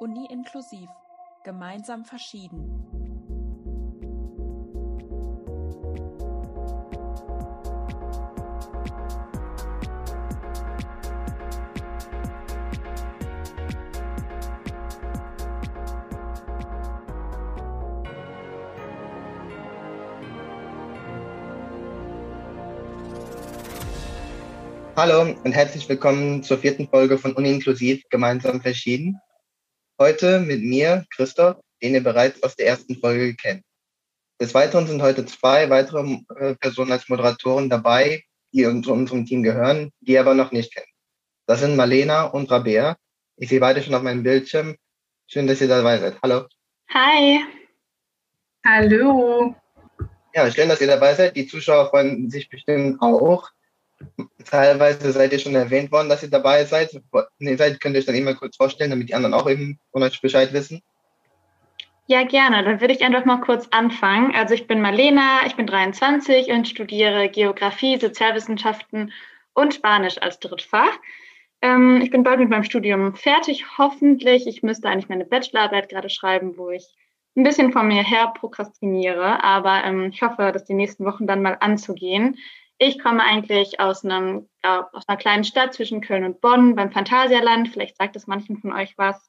Uni inklusiv. Gemeinsam verschieden. Hallo und herzlich willkommen zur vierten Folge von Uni Inklusiv, gemeinsam verschieden. Heute mit mir, Christoph, den ihr bereits aus der ersten Folge kennt. Des Weiteren sind heute zwei weitere äh, Personen als Moderatoren dabei, die zu unserem Team gehören, die ihr aber noch nicht kennt. Das sind Marlena und Rabea. Ich sehe beide schon auf meinem Bildschirm. Schön, dass ihr dabei seid. Hallo. Hi. Hallo. Ja, schön, dass ihr dabei seid. Die Zuschauer freuen sich bestimmt auch. Teilweise seid ihr schon erwähnt worden, dass ihr dabei seid. Nee, seid könnt ihr euch dann immer kurz vorstellen, damit die anderen auch eben von euch Bescheid wissen. Ja, gerne. Dann würde ich einfach mal kurz anfangen. Also ich bin Marlena, ich bin 23 und studiere Geografie, Sozialwissenschaften und Spanisch als Drittfach. Ähm, ich bin bald mit meinem Studium fertig, hoffentlich. Ich müsste eigentlich meine Bachelorarbeit gerade schreiben, wo ich ein bisschen von mir her prokrastiniere, aber ähm, ich hoffe, das die nächsten Wochen dann mal anzugehen. Ich komme eigentlich aus, einem, aus einer kleinen Stadt zwischen Köln und Bonn beim Phantasialand. Vielleicht sagt es manchen von euch was.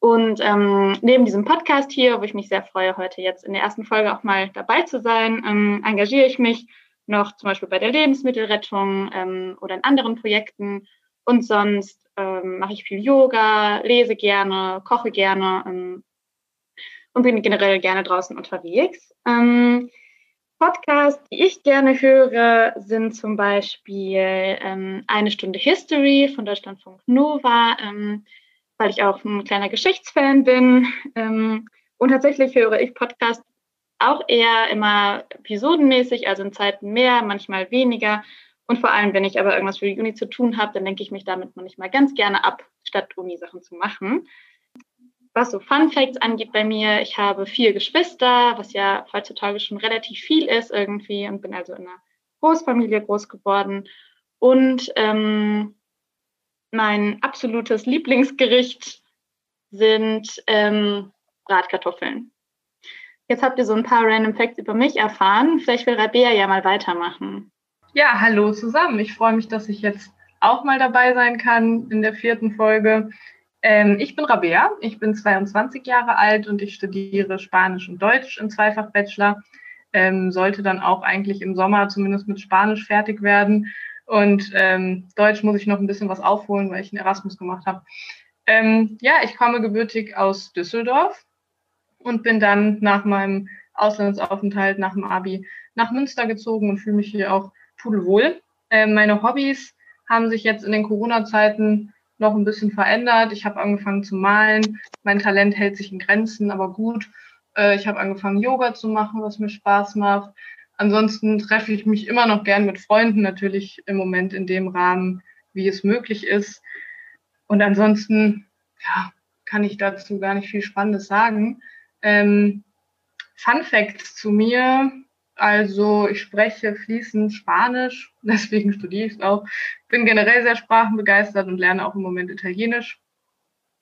Und ähm, neben diesem Podcast hier, wo ich mich sehr freue, heute jetzt in der ersten Folge auch mal dabei zu sein, ähm, engagiere ich mich noch zum Beispiel bei der Lebensmittelrettung ähm, oder in anderen Projekten. Und sonst ähm, mache ich viel Yoga, lese gerne, koche gerne ähm, und bin generell gerne draußen unterwegs. Podcasts, die ich gerne höre, sind zum Beispiel ähm, Eine Stunde History von Deutschlandfunk Nova, ähm, weil ich auch ein kleiner Geschichtsfan bin. Ähm, und tatsächlich höre ich Podcasts auch eher immer episodenmäßig, also in Zeiten mehr, manchmal weniger. Und vor allem, wenn ich aber irgendwas für die Uni zu tun habe, dann denke ich mich damit manchmal ganz gerne ab, statt Uni-Sachen zu machen was so Fun Facts angeht bei mir, ich habe vier Geschwister, was ja heutzutage schon relativ viel ist irgendwie und bin also in einer Großfamilie groß geworden. Und ähm, mein absolutes Lieblingsgericht sind ähm, Bratkartoffeln. Jetzt habt ihr so ein paar Random Facts über mich erfahren. Vielleicht will Rabea ja mal weitermachen. Ja, hallo zusammen. Ich freue mich, dass ich jetzt auch mal dabei sein kann in der vierten Folge. Ähm, ich bin Rabea, ich bin 22 Jahre alt und ich studiere Spanisch und Deutsch im Zweifach-Bachelor. Ähm, sollte dann auch eigentlich im Sommer zumindest mit Spanisch fertig werden. Und ähm, Deutsch muss ich noch ein bisschen was aufholen, weil ich einen Erasmus gemacht habe. Ähm, ja, ich komme gebürtig aus Düsseldorf und bin dann nach meinem Auslandsaufenthalt, nach dem Abi, nach Münster gezogen und fühle mich hier auch pudelwohl. Ähm, meine Hobbys haben sich jetzt in den Corona-Zeiten noch ein bisschen verändert. Ich habe angefangen zu malen. Mein Talent hält sich in Grenzen, aber gut. Äh, ich habe angefangen, Yoga zu machen, was mir Spaß macht. Ansonsten treffe ich mich immer noch gern mit Freunden, natürlich im Moment in dem Rahmen, wie es möglich ist. Und ansonsten, ja, kann ich dazu gar nicht viel Spannendes sagen. Ähm, Fun Facts zu mir. Also ich spreche fließend Spanisch, deswegen studiere ich es auch. Bin generell sehr sprachenbegeistert und lerne auch im Moment Italienisch,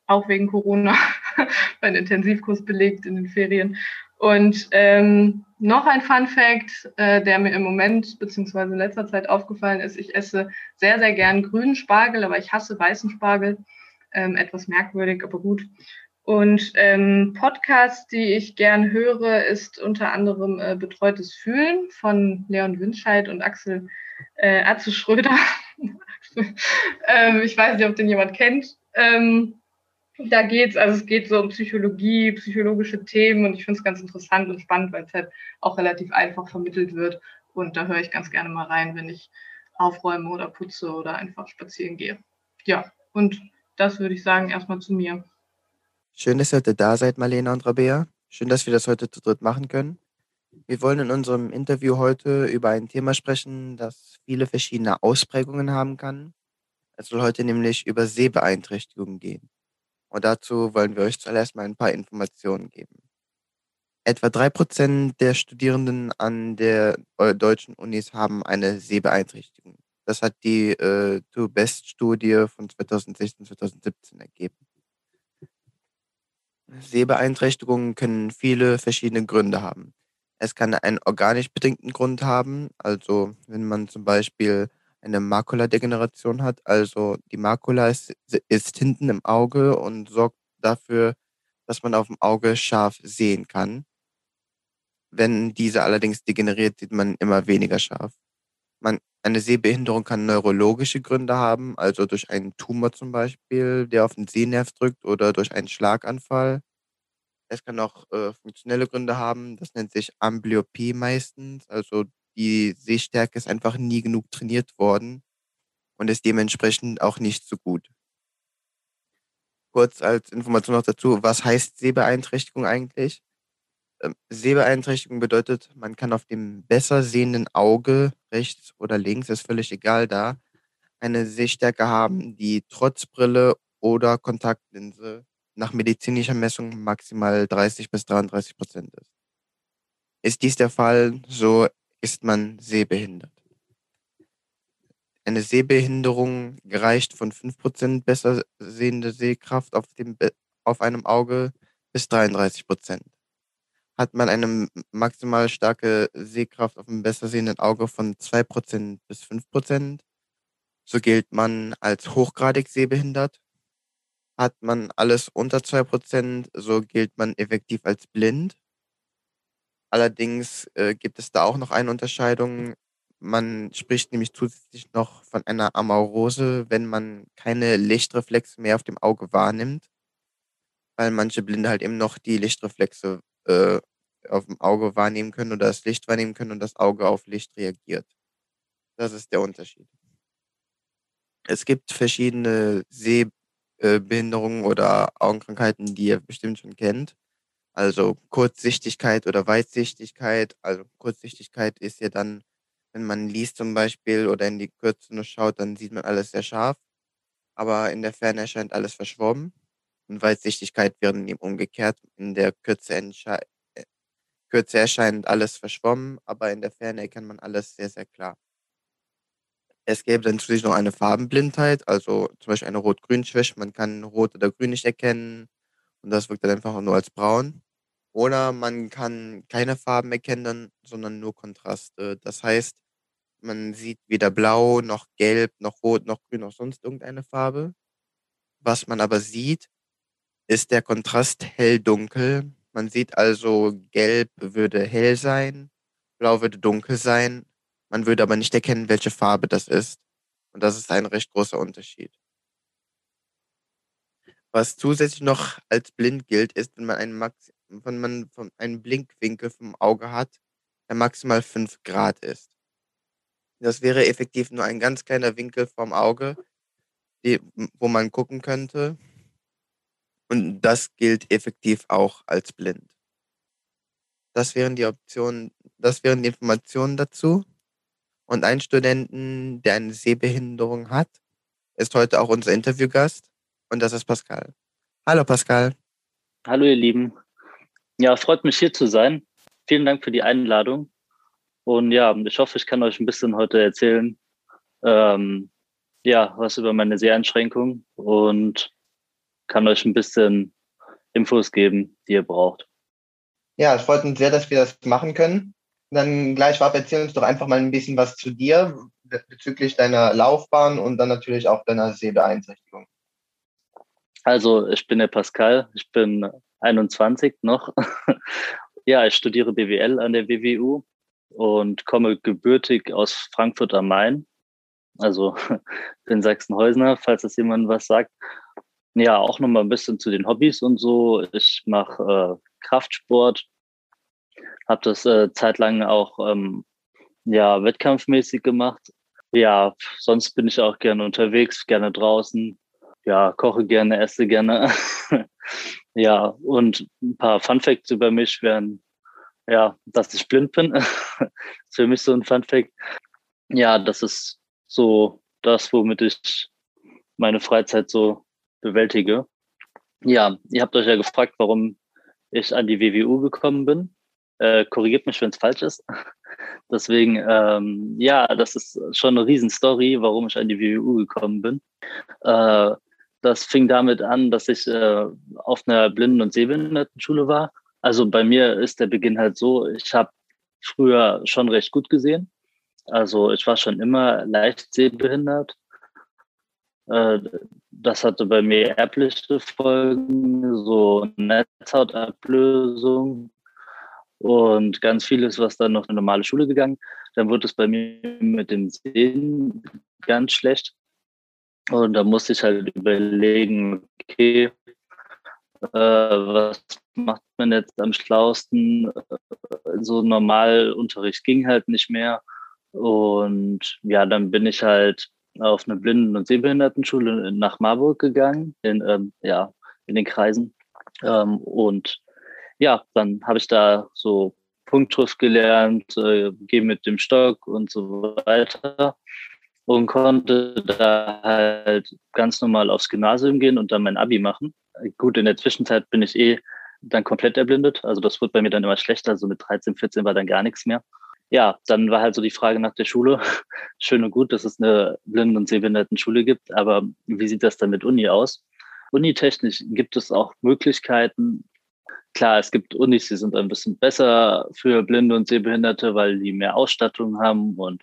auch wegen Corona, mein Intensivkurs belegt in den Ferien. Und ähm, noch ein Fun Fact, äh, der mir im Moment beziehungsweise in letzter Zeit aufgefallen ist, ich esse sehr, sehr gern grünen Spargel, aber ich hasse weißen Spargel. Ähm, etwas merkwürdig, aber gut. Und ähm, Podcast, die ich gern höre, ist unter anderem äh, Betreutes Fühlen von Leon Winscheid und Axel äh, Atze Schröder. ähm, ich weiß nicht, ob den jemand kennt. Ähm, da geht's, also es geht so um Psychologie, psychologische Themen und ich finde es ganz interessant und spannend, weil es halt auch relativ einfach vermittelt wird. Und da höre ich ganz gerne mal rein, wenn ich aufräume oder putze oder einfach spazieren gehe. Ja, und das würde ich sagen erstmal zu mir. Schön, dass ihr heute da seid, Marlena und Rabea. Schön, dass wir das heute zu dritt machen können. Wir wollen in unserem Interview heute über ein Thema sprechen, das viele verschiedene Ausprägungen haben kann. Es soll heute nämlich über Sehbeeinträchtigungen gehen. Und dazu wollen wir euch zuerst mal ein paar Informationen geben. Etwa drei Prozent der Studierenden an der äh, deutschen Unis haben eine Sehbeeinträchtigung. Das hat die äh, To Best Studie von 2016-2017 ergeben. Sehbeeinträchtigungen können viele verschiedene Gründe haben. Es kann einen organisch bedingten Grund haben, also wenn man zum Beispiel eine Makuladegeneration hat, also die Makula ist, ist hinten im Auge und sorgt dafür, dass man auf dem Auge scharf sehen kann. Wenn diese allerdings degeneriert, sieht man immer weniger scharf. Man, eine Sehbehinderung kann neurologische Gründe haben, also durch einen Tumor zum Beispiel, der auf den Sehnerv drückt oder durch einen Schlaganfall. Es kann auch äh, funktionelle Gründe haben, das nennt sich Amblyopie meistens, also die Sehstärke ist einfach nie genug trainiert worden und ist dementsprechend auch nicht so gut. Kurz als Information noch dazu, was heißt Sehbeeinträchtigung eigentlich? Ähm, Sehbeeinträchtigung bedeutet, man kann auf dem besser sehenden Auge, rechts oder links, ist völlig egal da, eine Sehstärke haben, die trotz Brille oder Kontaktlinse nach medizinischer Messung maximal 30 bis 33 Prozent ist. Ist dies der Fall, so ist man sehbehindert. Eine Sehbehinderung gereicht von 5% besser sehende Sehkraft auf, dem, auf einem Auge bis 33%. Hat man eine maximal starke Sehkraft auf einem besser sehenden Auge von 2% bis 5%, so gilt man als hochgradig sehbehindert. Hat man alles unter 2%, so gilt man effektiv als blind. Allerdings äh, gibt es da auch noch eine Unterscheidung. Man spricht nämlich zusätzlich noch von einer Amaurose, wenn man keine Lichtreflexe mehr auf dem Auge wahrnimmt, weil manche Blinde halt eben noch die Lichtreflexe äh, auf dem Auge wahrnehmen können oder das Licht wahrnehmen können und das Auge auf Licht reagiert. Das ist der Unterschied. Es gibt verschiedene Sehbehinderungen oder Augenkrankheiten, die ihr bestimmt schon kennt. Also Kurzsichtigkeit oder Weitsichtigkeit. Also Kurzsichtigkeit ist ja dann, wenn man liest zum Beispiel oder in die Kürze nur schaut, dann sieht man alles sehr scharf. Aber in der Ferne erscheint alles verschwommen. Und Weitsichtigkeit wäre eben umgekehrt. In der Kürze, Kürze erscheint alles verschwommen, aber in der Ferne erkennt man alles sehr, sehr klar. Es gäbe dann zusätzlich noch eine Farbenblindheit, also zum Beispiel eine Rot-Grün-Schwäche. Man kann Rot oder Grün nicht erkennen und das wirkt dann einfach nur als braun. Oder man kann keine Farben erkennen, sondern nur Kontraste. Das heißt, man sieht weder blau, noch gelb, noch rot, noch grün, noch sonst irgendeine Farbe. Was man aber sieht, ist der Kontrast hell-dunkel. Man sieht also, gelb würde hell sein, blau würde dunkel sein. Man würde aber nicht erkennen, welche Farbe das ist. Und das ist ein recht großer Unterschied. Was zusätzlich noch als blind gilt, ist, wenn man einen, Max wenn man einen Blinkwinkel vom Auge hat, der maximal 5 Grad ist. Das wäre effektiv nur ein ganz kleiner Winkel vom Auge, die, wo man gucken könnte. Und das gilt effektiv auch als blind. Das wären die Optionen, das wären die Informationen dazu. Und ein Studenten, der eine Sehbehinderung hat, ist heute auch unser Interviewgast und das ist Pascal. Hallo Pascal. Hallo ihr Lieben. Ja, freut mich hier zu sein. Vielen Dank für die Einladung. Und ja, ich hoffe, ich kann euch ein bisschen heute erzählen, ähm, ja, was über meine Seheinschränkung und kann euch ein bisschen Infos geben, die ihr braucht. Ja, es freut uns sehr, dass wir das machen können. Dann gleich vorab erzähl uns doch einfach mal ein bisschen was zu dir bezüglich deiner Laufbahn und dann natürlich auch deiner Sehbeeinträchtigung. Also, ich bin der Pascal, ich bin 21 noch. ja, ich studiere BWL an der WWU und komme gebürtig aus Frankfurt am Main. Also bin Sachsenhäusner, falls das jemand was sagt. Ja, auch nochmal ein bisschen zu den Hobbys und so. Ich mache äh, Kraftsport, habe das äh, zeitlang auch ähm, ja, wettkampfmäßig gemacht. Ja, sonst bin ich auch gerne unterwegs, gerne draußen, ja, koche gerne, esse gerne. ja, und ein paar Fun Facts über mich wären, ja, dass ich blind bin. ist für mich so ein Fun Fact. Ja, das ist so das, womit ich meine Freizeit so bewältige. Ja, ihr habt euch ja gefragt, warum ich an die WWU gekommen bin. Äh, korrigiert mich, wenn es falsch ist. Deswegen, ähm, ja, das ist schon eine Riesenstory, warum ich an die WWU gekommen bin. Äh, das fing damit an, dass ich äh, auf einer Blinden- und Sehbehindertenschule war. Also bei mir ist der Beginn halt so, ich habe früher schon recht gut gesehen. Also ich war schon immer leicht sehbehindert. Äh, das hatte bei mir erbliche Folgen, so Netzhautablösung und ganz vieles, was dann noch in eine normale Schule gegangen. Dann wurde es bei mir mit dem Sehen ganz schlecht. Und da musste ich halt überlegen, okay, äh, was macht man jetzt am schlausten? So normal Unterricht ging halt nicht mehr. Und ja, dann bin ich halt auf eine Blinden- und Sehbehindertenschule nach Marburg gegangen, in, ähm, ja, in den Kreisen. Ähm, und ja, dann habe ich da so Punktschrift gelernt, äh, gehe mit dem Stock und so weiter und konnte da halt ganz normal aufs Gymnasium gehen und dann mein Abi machen. Gut, in der Zwischenzeit bin ich eh dann komplett erblindet. Also das wird bei mir dann immer schlechter. Also mit 13, 14 war dann gar nichts mehr. Ja, dann war halt so die Frage nach der Schule. Schön und gut, dass es eine Blinden- und Sehbehinderten-Schule gibt, aber wie sieht das dann mit Uni aus? Unitechnisch gibt es auch Möglichkeiten. Klar, es gibt Unis, die sind ein bisschen besser für Blinde und Sehbehinderte, weil die mehr Ausstattung haben und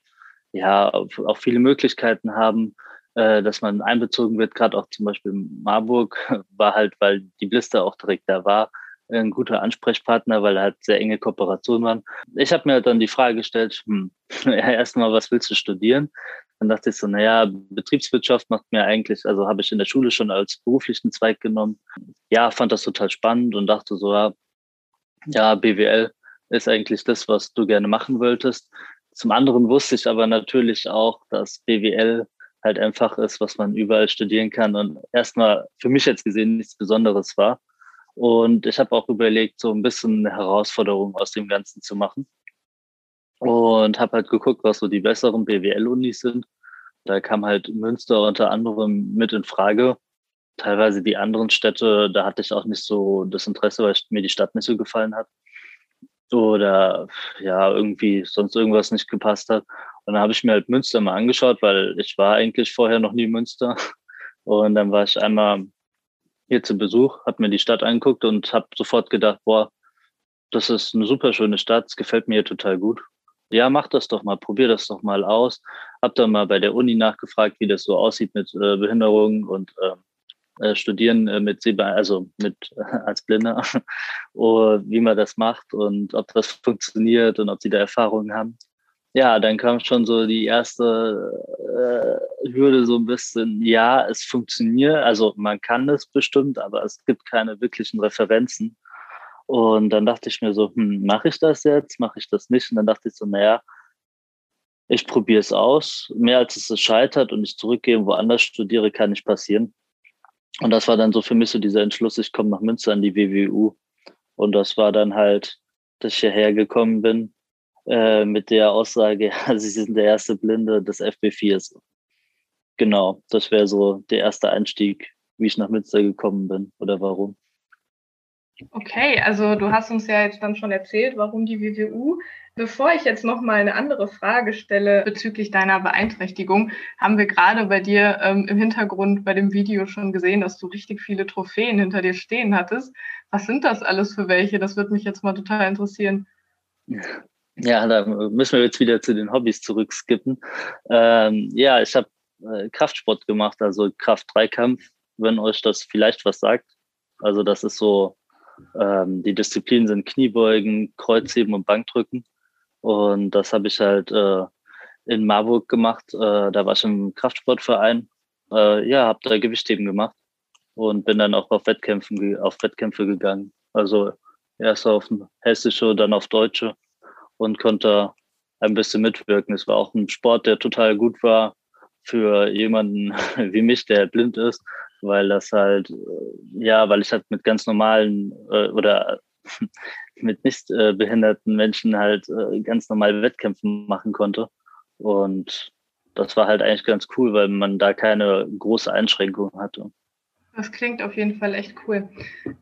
ja, auch viele Möglichkeiten haben, äh, dass man einbezogen wird. Gerade auch zum Beispiel Marburg war halt, weil die Blister auch direkt da war, ein guter Ansprechpartner, weil halt sehr enge Kooperationen waren. Ich habe mir dann die Frage gestellt, hm, ja, erstmal, was willst du studieren? Dann dachte ich so, naja, Betriebswirtschaft macht mir eigentlich, also habe ich in der Schule schon als beruflichen Zweig genommen. Ja, fand das total spannend und dachte so, ja, ja, BWL ist eigentlich das, was du gerne machen wolltest. Zum anderen wusste ich aber natürlich auch, dass BWL halt einfach ist, was man überall studieren kann und erstmal für mich jetzt gesehen nichts Besonderes war. Und ich habe auch überlegt, so ein bisschen eine Herausforderung aus dem Ganzen zu machen. Und habe halt geguckt, was so die besseren BWL-Unis sind. Da kam halt Münster unter anderem mit in Frage. Teilweise die anderen Städte, da hatte ich auch nicht so das Interesse, weil mir die Stadt nicht so gefallen hat oder ja, irgendwie sonst irgendwas nicht gepasst hat. Und dann habe ich mir halt Münster mal angeschaut, weil ich war eigentlich vorher noch nie Münster. Und dann war ich einmal hier zu Besuch, habe mir die Stadt angeguckt und habe sofort gedacht, boah, das ist eine super schöne Stadt, es gefällt mir total gut. Ja, mach das doch mal, probier das doch mal aus. Hab dann mal bei der Uni nachgefragt, wie das so aussieht mit äh, Behinderungen und äh, äh, studieren äh, mit Sehbe also mit als Blinder, wie man das macht und ob das funktioniert und ob sie da Erfahrungen haben. Ja, dann kam schon so die erste äh, Hürde so ein bisschen, ja, es funktioniert, also man kann es bestimmt, aber es gibt keine wirklichen Referenzen. Und dann dachte ich mir so, hm, mache ich das jetzt, mache ich das nicht? Und dann dachte ich so, naja, ich probiere es aus. Mehr als es scheitert und ich zurückgehe woanders studiere, kann nicht passieren. Und das war dann so für mich so dieser Entschluss, ich komme nach Münster an die WWU. Und das war dann halt, dass ich hierher gekommen bin äh, mit der Aussage, ja, Sie sind der erste Blinde des FB4. Genau, das wäre so der erste Einstieg, wie ich nach Münster gekommen bin oder warum. Okay, also du hast uns ja jetzt dann schon erzählt, warum die WWU. Bevor ich jetzt noch mal eine andere Frage stelle bezüglich deiner Beeinträchtigung, haben wir gerade bei dir ähm, im Hintergrund bei dem Video schon gesehen, dass du richtig viele Trophäen hinter dir stehen hattest. Was sind das alles für welche? Das würde mich jetzt mal total interessieren. Ja, da müssen wir jetzt wieder zu den Hobbys zurückskippen. Ähm, ja, ich habe äh, Kraftsport gemacht, also Kraft-Dreikampf, wenn euch das vielleicht was sagt. Also das ist so ähm, die Disziplinen sind Kniebeugen, Kreuzheben und Bankdrücken. Und das habe ich halt äh, in Marburg gemacht. Äh, da war ich im Kraftsportverein. Äh, ja, habe da Gewichtheben gemacht und bin dann auch auf Wettkämpfen auf Wettkämpfe gegangen. Also erst auf hessische, dann auf deutsche und konnte ein bisschen mitwirken. Es war auch ein Sport, der total gut war für jemanden wie mich, der blind ist, weil das halt, äh, ja, weil ich halt mit ganz normalen äh, oder mit nicht äh, behinderten Menschen halt äh, ganz normal Wettkämpfe machen konnte. Und das war halt eigentlich ganz cool, weil man da keine große Einschränkung hatte. Das klingt auf jeden Fall echt cool.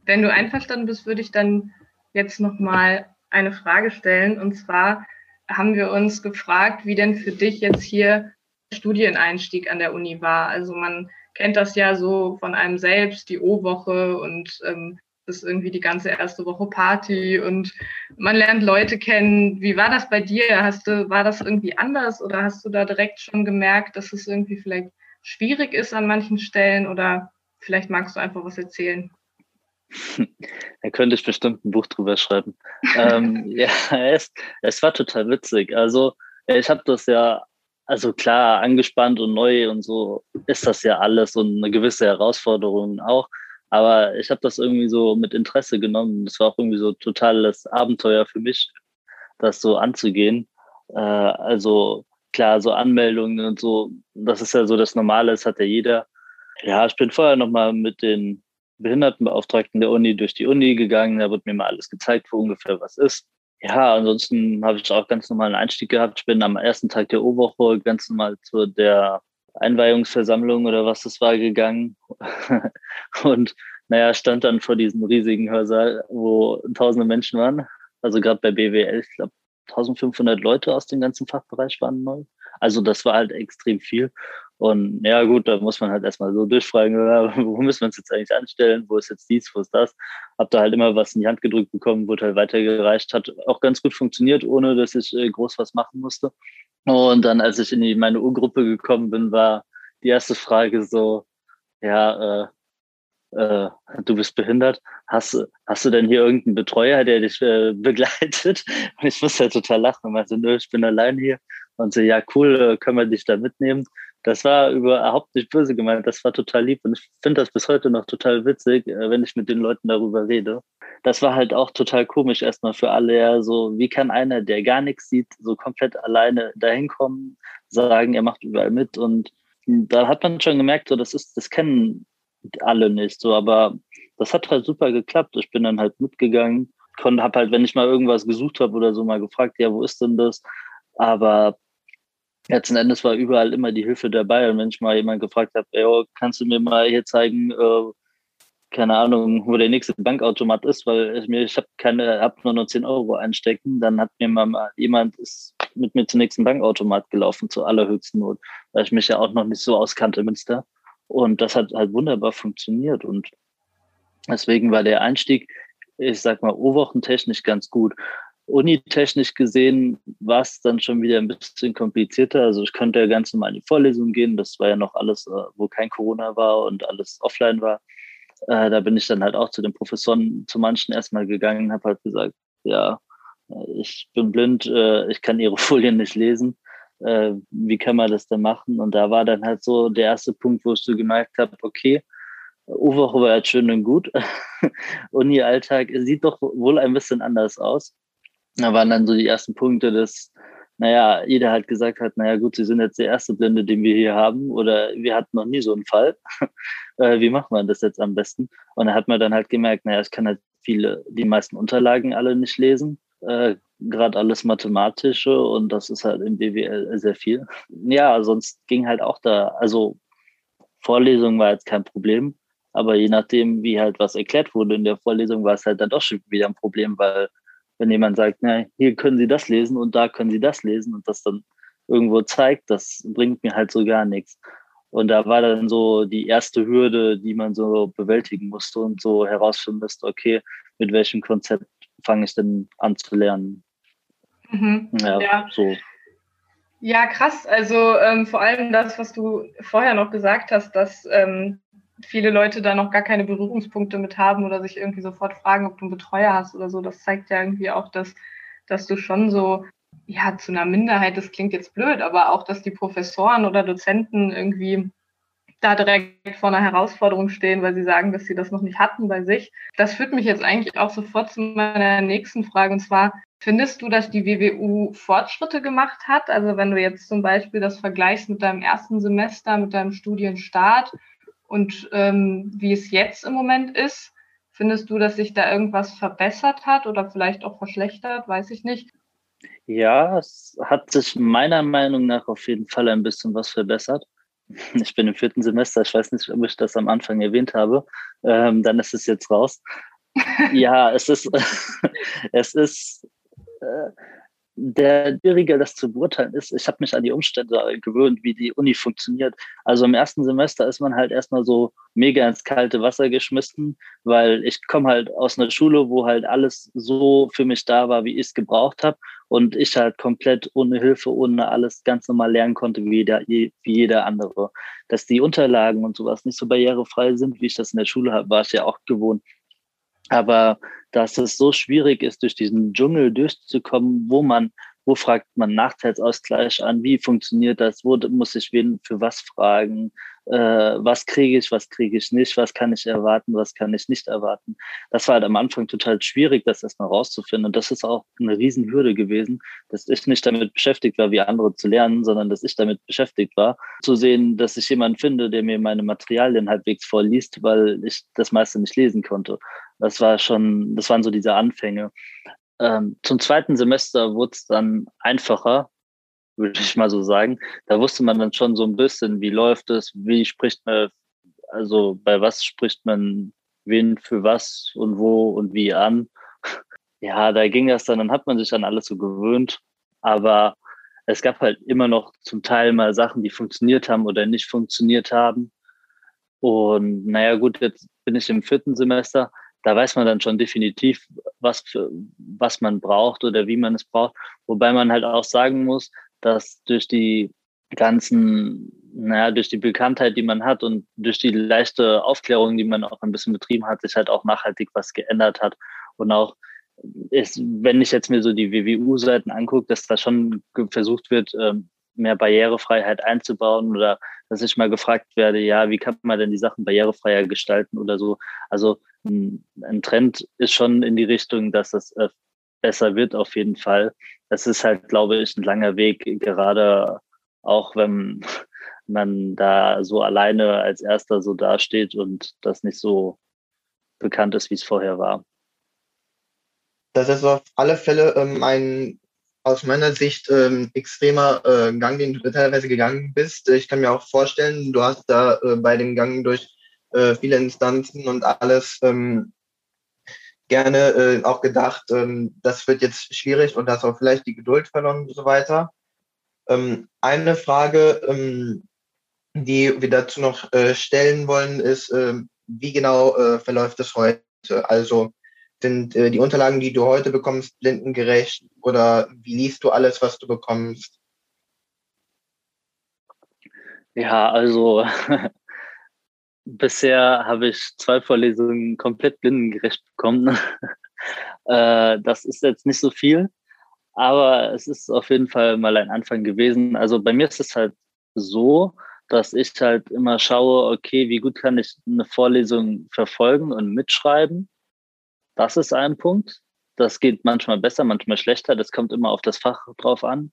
Wenn du einverstanden bist, würde ich dann jetzt nochmal eine Frage stellen. Und zwar haben wir uns gefragt, wie denn für dich jetzt hier Studieneinstieg an der Uni war. Also man kennt das ja so von einem selbst, die O-Woche und ähm, ist irgendwie die ganze erste Woche Party und man lernt Leute kennen. Wie war das bei dir? Hast du, war das irgendwie anders oder hast du da direkt schon gemerkt, dass es irgendwie vielleicht schwierig ist an manchen Stellen oder vielleicht magst du einfach was erzählen? Da könnte ich bestimmt ein Buch drüber schreiben. ähm, ja, es, es war total witzig. Also ich habe das ja, also klar, angespannt und neu und so ist das ja alles und eine gewisse Herausforderung auch. Aber ich habe das irgendwie so mit Interesse genommen. Das war auch irgendwie so totales Abenteuer für mich, das so anzugehen. Äh, also klar, so Anmeldungen und so, das ist ja so das Normale, das hat ja jeder. Ja, ich bin vorher nochmal mit den Behindertenbeauftragten der Uni durch die Uni gegangen. Da wird mir mal alles gezeigt, wo ungefähr was ist. Ja, ansonsten habe ich auch ganz normalen Einstieg gehabt. Ich bin am ersten Tag der O-Woche ganz normal zu der Einweihungsversammlung oder was das war gegangen. und naja, stand dann vor diesem riesigen Hörsaal, wo tausende Menschen waren. Also gerade bei BWL, ich glaube, 1500 Leute aus dem ganzen Fachbereich waren neu. Also das war halt extrem viel. Und ja gut, da muss man halt erstmal so durchfragen, wo müssen wir uns jetzt eigentlich anstellen, wo ist jetzt dies, wo ist das. Hab da halt immer was in die Hand gedrückt bekommen, wurde halt weitergereicht, hat auch ganz gut funktioniert, ohne dass ich äh, groß was machen musste. Und dann, als ich in die, meine U-Gruppe gekommen bin, war die erste Frage so, ja, äh, äh, du bist behindert, hast, hast du denn hier irgendeinen Betreuer, der dich äh, begleitet? Und ich musste ja total lachen und meinte, nö, ich bin allein hier. Und so, ja, cool, äh, können wir dich da mitnehmen? Das war überhaupt nicht böse gemeint, das war total lieb und ich finde das bis heute noch total witzig, äh, wenn ich mit den Leuten darüber rede. Das war halt auch total komisch erstmal für alle, ja, so wie kann einer, der gar nichts sieht, so komplett alleine dahin kommen, sagen, er macht überall mit und da hat man schon gemerkt, so das ist, das kennen alle nicht, so, aber das hat halt super geklappt. Ich bin dann halt mitgegangen, konnte, hab halt, wenn ich mal irgendwas gesucht habe oder so, mal gefragt, ja, wo ist denn das? Aber letzten Endes war überall immer die Hilfe dabei. Und wenn ich mal jemand gefragt habe, ey, oh, kannst du mir mal hier zeigen, äh, keine Ahnung, wo der nächste Bankautomat ist, weil ich mir, ich habe keine, habe nur noch 10 Euro einstecken, dann hat mir mal jemand ist mit mir zum nächsten Bankautomat gelaufen, zur allerhöchsten Not, weil ich mich ja auch noch nicht so auskannte Münster. Und das hat halt wunderbar funktioniert. Und deswegen war der Einstieg, ich sag mal, O-Wochentechnisch ganz gut. Unitechnisch gesehen war es dann schon wieder ein bisschen komplizierter. Also ich konnte ja ganz normal in die Vorlesung gehen. Das war ja noch alles, äh, wo kein Corona war und alles offline war. Äh, da bin ich dann halt auch zu den Professoren, zu manchen erstmal gegangen, habe halt gesagt, ja, äh, ich bin blind, ich kann ihre Folien nicht lesen. Wie kann man das denn machen? Und da war dann halt so der erste Punkt, wo ich so gemerkt habe, okay, U-Woche war jetzt schön und gut. Uni-Alltag sieht doch wohl ein bisschen anders aus. Da waren dann so die ersten Punkte, dass, naja, jeder halt gesagt hat, naja gut, Sie sind jetzt der erste Blinde, den wir hier haben oder wir hatten noch nie so einen Fall. äh, wie macht man das jetzt am besten? Und da hat man dann halt gemerkt, naja, ich kann halt viele, die meisten Unterlagen alle nicht lesen. Äh, Gerade alles Mathematische und das ist halt im BWL sehr viel. Ja, sonst ging halt auch da, also Vorlesung war jetzt kein Problem, aber je nachdem, wie halt was erklärt wurde in der Vorlesung, war es halt dann doch schon wieder ein Problem, weil wenn jemand sagt, na, hier können Sie das lesen und da können Sie das lesen und das dann irgendwo zeigt, das bringt mir halt so gar nichts. Und da war dann so die erste Hürde, die man so bewältigen musste und so herausfinden musste, okay, mit welchem Konzept fange ich denn an zu lernen? Mhm. Ja, ja, so. Ja, krass. Also ähm, vor allem das, was du vorher noch gesagt hast, dass ähm, viele Leute da noch gar keine Berührungspunkte mit haben oder sich irgendwie sofort fragen, ob du einen Betreuer hast oder so. Das zeigt ja irgendwie auch, dass, dass du schon so, ja, zu einer Minderheit, das klingt jetzt blöd, aber auch, dass die Professoren oder Dozenten irgendwie da direkt vor einer Herausforderung stehen, weil sie sagen, dass sie das noch nicht hatten bei sich. Das führt mich jetzt eigentlich auch sofort zu meiner nächsten Frage. Und zwar, findest du, dass die WWU Fortschritte gemacht hat? Also wenn du jetzt zum Beispiel das vergleichst mit deinem ersten Semester, mit deinem Studienstart und ähm, wie es jetzt im Moment ist, findest du, dass sich da irgendwas verbessert hat oder vielleicht auch verschlechtert? Weiß ich nicht. Ja, es hat sich meiner Meinung nach auf jeden Fall ein bisschen was verbessert. Ich bin im vierten Semester, ich weiß nicht, ob ich das am Anfang erwähnt habe. Ähm, dann ist es jetzt raus. ja, es ist, es ist, äh, der schwieriger das zu beurteilen ist, ich habe mich an die Umstände gewöhnt, wie die Uni funktioniert. Also im ersten Semester ist man halt erstmal so mega ins kalte Wasser geschmissen, weil ich komme halt aus einer Schule, wo halt alles so für mich da war, wie ich es gebraucht habe und ich halt komplett ohne Hilfe, ohne alles ganz normal lernen konnte, wie jeder, wie jeder andere. Dass die Unterlagen und sowas nicht so barrierefrei sind, wie ich das in der Schule habe, war ich ja auch gewohnt. Aber dass es so schwierig ist, durch diesen Dschungel durchzukommen, wo man, wo fragt man Nachteilsausgleich an, wie funktioniert das, wo muss ich wen für was fragen, äh, was kriege ich, was kriege ich nicht, was kann ich erwarten, was kann ich nicht erwarten. Das war halt am Anfang total schwierig, das erstmal rauszufinden. Und das ist auch eine Riesenhürde gewesen, dass ich nicht damit beschäftigt war, wie andere zu lernen, sondern dass ich damit beschäftigt war, zu sehen, dass ich jemanden finde, der mir meine Materialien halbwegs vorliest, weil ich das meiste nicht lesen konnte. Das war schon, das waren so diese Anfänge. Ähm, zum zweiten Semester wurde es dann einfacher, würde ich mal so sagen. Da wusste man dann schon so ein bisschen, wie läuft es, wie spricht man, also bei was spricht man wen für was und wo und wie an. Ja, da ging das dann, dann hat man sich an alles so gewöhnt. Aber es gab halt immer noch zum Teil mal Sachen, die funktioniert haben oder nicht funktioniert haben. Und naja, gut, jetzt bin ich im vierten Semester. Da weiß man dann schon definitiv, was, für, was man braucht oder wie man es braucht. Wobei man halt auch sagen muss, dass durch die ganzen, naja, durch die Bekanntheit, die man hat und durch die leichte Aufklärung, die man auch ein bisschen betrieben hat, sich halt auch nachhaltig was geändert hat. Und auch ist, wenn ich jetzt mir so die WWU-Seiten angucke, dass da schon versucht wird, ähm, mehr Barrierefreiheit einzubauen oder dass ich mal gefragt werde, ja, wie kann man denn die Sachen barrierefreier gestalten oder so. Also ein Trend ist schon in die Richtung, dass es äh, besser wird auf jeden Fall. Es ist halt, glaube ich, ein langer Weg, gerade auch wenn man da so alleine als Erster so dasteht und das nicht so bekannt ist, wie es vorher war. Das ist auf alle Fälle ähm, ein aus meiner Sicht ähm, extremer äh, Gang, den du teilweise gegangen bist. Ich kann mir auch vorstellen, du hast da äh, bei dem Gang durch äh, viele Instanzen und alles ähm, gerne äh, auch gedacht, ähm, das wird jetzt schwierig und hast auch vielleicht die Geduld verloren und so weiter. Ähm, eine Frage, ähm, die wir dazu noch äh, stellen wollen, ist, äh, wie genau äh, verläuft es heute? Also sind äh, die Unterlagen, die du heute bekommst, blindengerecht oder wie liest du alles, was du bekommst? Ja, also Bisher habe ich zwei Vorlesungen komplett blindengerecht bekommen. äh, das ist jetzt nicht so viel, aber es ist auf jeden Fall mal ein Anfang gewesen. Also bei mir ist es halt so, dass ich halt immer schaue, okay, wie gut kann ich eine Vorlesung verfolgen und mitschreiben. Das ist ein Punkt. Das geht manchmal besser, manchmal schlechter. Das kommt immer auf das Fach drauf an.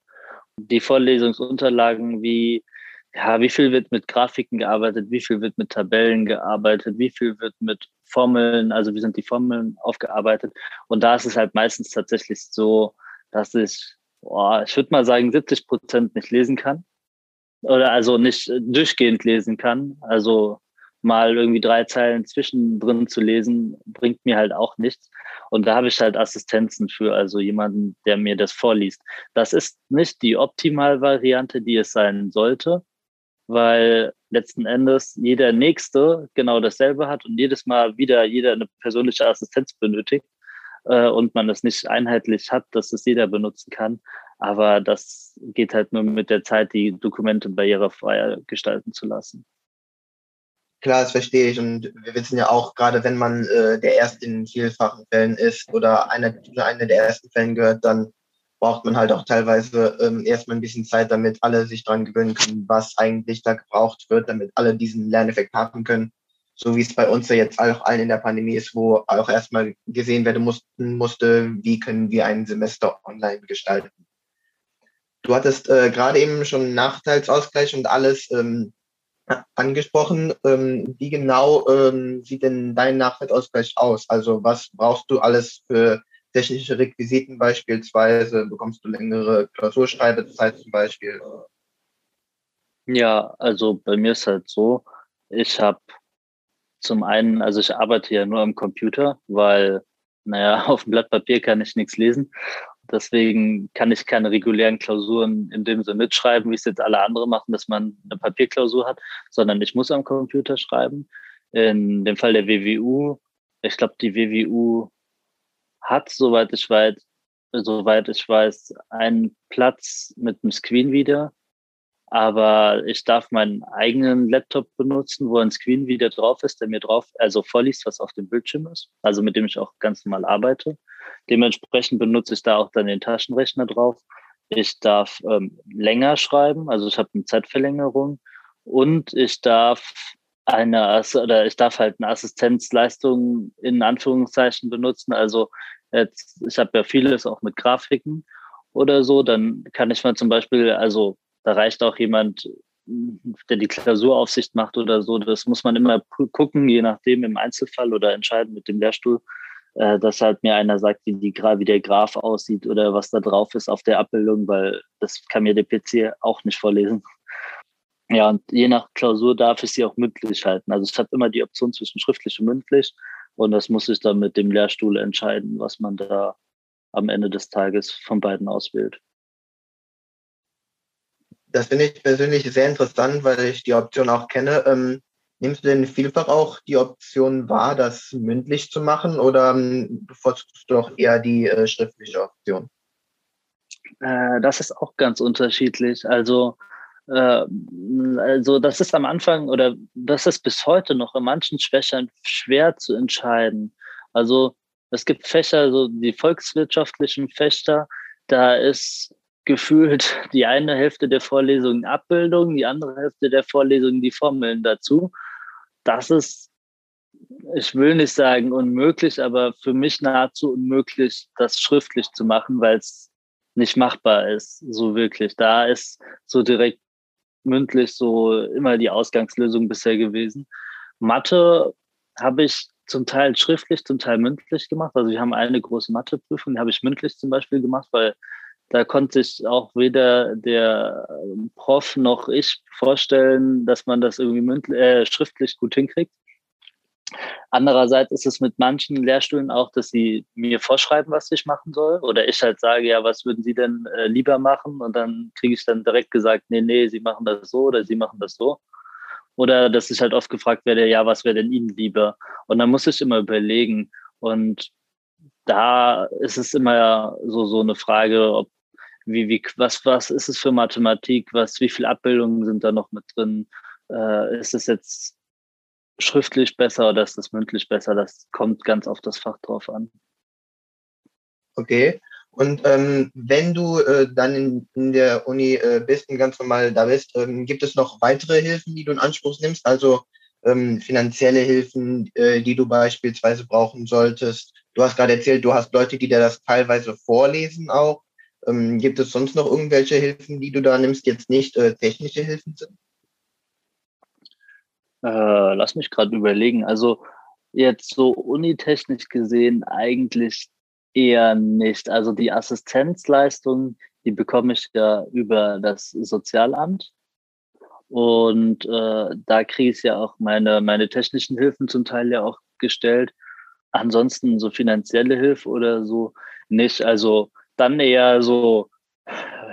Die Vorlesungsunterlagen wie ja, wie viel wird mit Grafiken gearbeitet, wie viel wird mit Tabellen gearbeitet, wie viel wird mit Formeln, also wie sind die Formeln aufgearbeitet. Und da ist es halt meistens tatsächlich so, dass ich, boah, ich würde mal sagen, 70 Prozent nicht lesen kann. Oder also nicht durchgehend lesen kann. Also mal irgendwie drei Zeilen zwischendrin zu lesen, bringt mir halt auch nichts. Und da habe ich halt Assistenzen für, also jemanden, der mir das vorliest. Das ist nicht die Optimalvariante, die es sein sollte weil letzten Endes jeder Nächste genau dasselbe hat und jedes Mal wieder jeder eine persönliche Assistenz benötigt äh, und man es nicht einheitlich hat, dass es jeder benutzen kann. Aber das geht halt nur mit der Zeit, die Dokumente barrierefrei gestalten zu lassen. Klar, das verstehe ich. Und wir wissen ja auch, gerade wenn man äh, der Erste in vielfachen Fällen ist oder einer, einer der ersten Fällen gehört, dann braucht man halt auch teilweise ähm, erstmal ein bisschen Zeit, damit alle sich daran gewöhnen können, was eigentlich da gebraucht wird, damit alle diesen Lerneffekt haben können. So wie es bei uns ja jetzt auch allen in der Pandemie ist, wo auch erstmal gesehen werden mussten, musste, wie können wir ein Semester online gestalten. Du hattest äh, gerade eben schon Nachteilsausgleich und alles ähm, angesprochen. Ähm, wie genau ähm, sieht denn dein Nachteilsausgleich aus? Also was brauchst du alles für technische Requisiten beispielsweise? Bekommst du längere Klausurschreibezeit zum Beispiel? Ja, also bei mir ist halt so, ich habe zum einen, also ich arbeite ja nur am Computer, weil, naja, auf dem Blatt Papier kann ich nichts lesen. Deswegen kann ich keine regulären Klausuren in dem Sinne mitschreiben, wie es jetzt alle anderen machen, dass man eine Papierklausur hat, sondern ich muss am Computer schreiben. In dem Fall der WWU, ich glaube, die WWU hat, soweit ich weiß, soweit ich weiß, einen Platz mit einem Screen wieder. Aber ich darf meinen eigenen Laptop benutzen, wo ein Screen wieder drauf ist, der mir drauf, also vorliest, was auf dem Bildschirm ist, also mit dem ich auch ganz normal arbeite. Dementsprechend benutze ich da auch dann den Taschenrechner drauf. Ich darf ähm, länger schreiben, also ich habe eine Zeitverlängerung und ich darf eine oder ich darf halt eine Assistenzleistung in Anführungszeichen benutzen. Also jetzt, ich habe ja vieles auch mit Grafiken oder so, dann kann ich mal zum Beispiel, also da reicht auch jemand, der die Klausuraufsicht macht oder so. Das muss man immer gucken, je nachdem im Einzelfall oder entscheiden mit dem Lehrstuhl, äh, dass halt mir einer sagt, wie, die, wie der Graph aussieht oder was da drauf ist auf der Abbildung, weil das kann mir der PC auch nicht vorlesen. Ja, und je nach Klausur darf ich sie auch mündlich halten. Also ich habe immer die Option zwischen schriftlich und mündlich und das muss ich dann mit dem Lehrstuhl entscheiden, was man da am Ende des Tages von beiden auswählt. Das finde ich persönlich sehr interessant, weil ich die Option auch kenne. Ähm, nimmst du denn vielfach auch die Option wahr, das mündlich zu machen oder ähm, bevorzugst du doch eher die äh, schriftliche Option? Äh, das ist auch ganz unterschiedlich. Also äh, also das ist am Anfang oder das ist bis heute noch in manchen Schwächern schwer zu entscheiden. Also es gibt Fächer, so die volkswirtschaftlichen Fächer, da ist gefühlt die eine Hälfte der Vorlesungen Abbildung, die andere Hälfte der Vorlesungen die Formeln dazu. Das ist, ich will nicht sagen unmöglich, aber für mich nahezu unmöglich, das schriftlich zu machen, weil es nicht machbar ist, so wirklich. Da ist so direkt mündlich so immer die Ausgangslösung bisher gewesen. Mathe habe ich zum Teil schriftlich, zum Teil mündlich gemacht. Also wir haben eine große Matheprüfung, die habe ich mündlich zum Beispiel gemacht, weil da konnte sich auch weder der Prof noch ich vorstellen, dass man das irgendwie mündlich, äh, schriftlich gut hinkriegt. Andererseits ist es mit manchen Lehrstühlen auch, dass sie mir vorschreiben, was ich machen soll. Oder ich halt sage, ja, was würden Sie denn äh, lieber machen? Und dann kriege ich dann direkt gesagt, nee, nee, Sie machen das so oder Sie machen das so. Oder dass ich halt oft gefragt werde, ja, was wäre denn Ihnen lieber? Und dann muss ich immer überlegen. Und da ist es immer so, so eine Frage, ob, wie, wie, was, was ist es für Mathematik? Was, wie viele Abbildungen sind da noch mit drin? Äh, ist es jetzt schriftlich besser oder ist das mündlich besser? Das kommt ganz auf das Fach drauf an. Okay. Und ähm, wenn du äh, dann in, in, der Uni äh, bist und ganz normal da bist, ähm, gibt es noch weitere Hilfen, die du in Anspruch nimmst? Also ähm, finanzielle Hilfen, äh, die du beispielsweise brauchen solltest. Du hast gerade erzählt, du hast Leute, die dir das teilweise vorlesen auch. Ähm, gibt es sonst noch irgendwelche Hilfen, die du da nimmst, jetzt nicht äh, technische Hilfen sind? Äh, lass mich gerade überlegen. Also jetzt so unitechnisch gesehen eigentlich eher nicht. Also die Assistenzleistung, die bekomme ich ja über das Sozialamt. Und äh, da kriege ich ja auch meine, meine technischen Hilfen zum Teil ja auch gestellt. Ansonsten so finanzielle Hilfe oder so nicht. Also dann eher so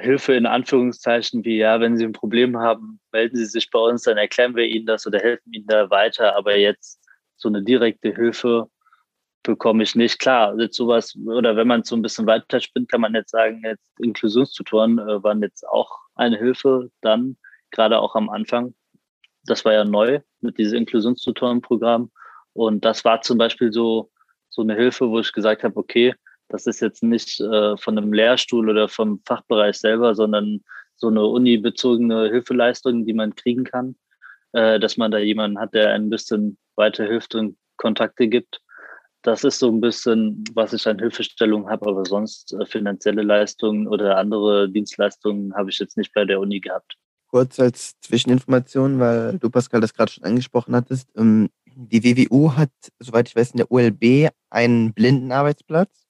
Hilfe in Anführungszeichen wie, ja, wenn Sie ein Problem haben, melden Sie sich bei uns, dann erklären wir Ihnen das oder helfen Ihnen da weiter. Aber jetzt so eine direkte Hilfe bekomme ich nicht. Klar, jetzt sowas, oder wenn man so ein bisschen weiter spinnt, kann man jetzt sagen, jetzt Inklusionstutoren äh, waren jetzt auch eine Hilfe dann, gerade auch am Anfang. Das war ja neu mit diesem Inklusionstutorenprogramm. Und das war zum Beispiel so, so eine Hilfe, wo ich gesagt habe, okay, das ist jetzt nicht äh, von einem Lehrstuhl oder vom Fachbereich selber, sondern so eine unibezogene Hilfeleistung, die man kriegen kann, äh, dass man da jemanden hat, der ein bisschen weiterhilft und Kontakte gibt. Das ist so ein bisschen, was ich an Hilfestellung habe, aber sonst äh, finanzielle Leistungen oder andere Dienstleistungen habe ich jetzt nicht bei der Uni gehabt. Kurz als Zwischeninformation, weil du, Pascal, das gerade schon angesprochen hattest. Ähm, die WWU hat, soweit ich weiß, in der ULB einen Blindenarbeitsplatz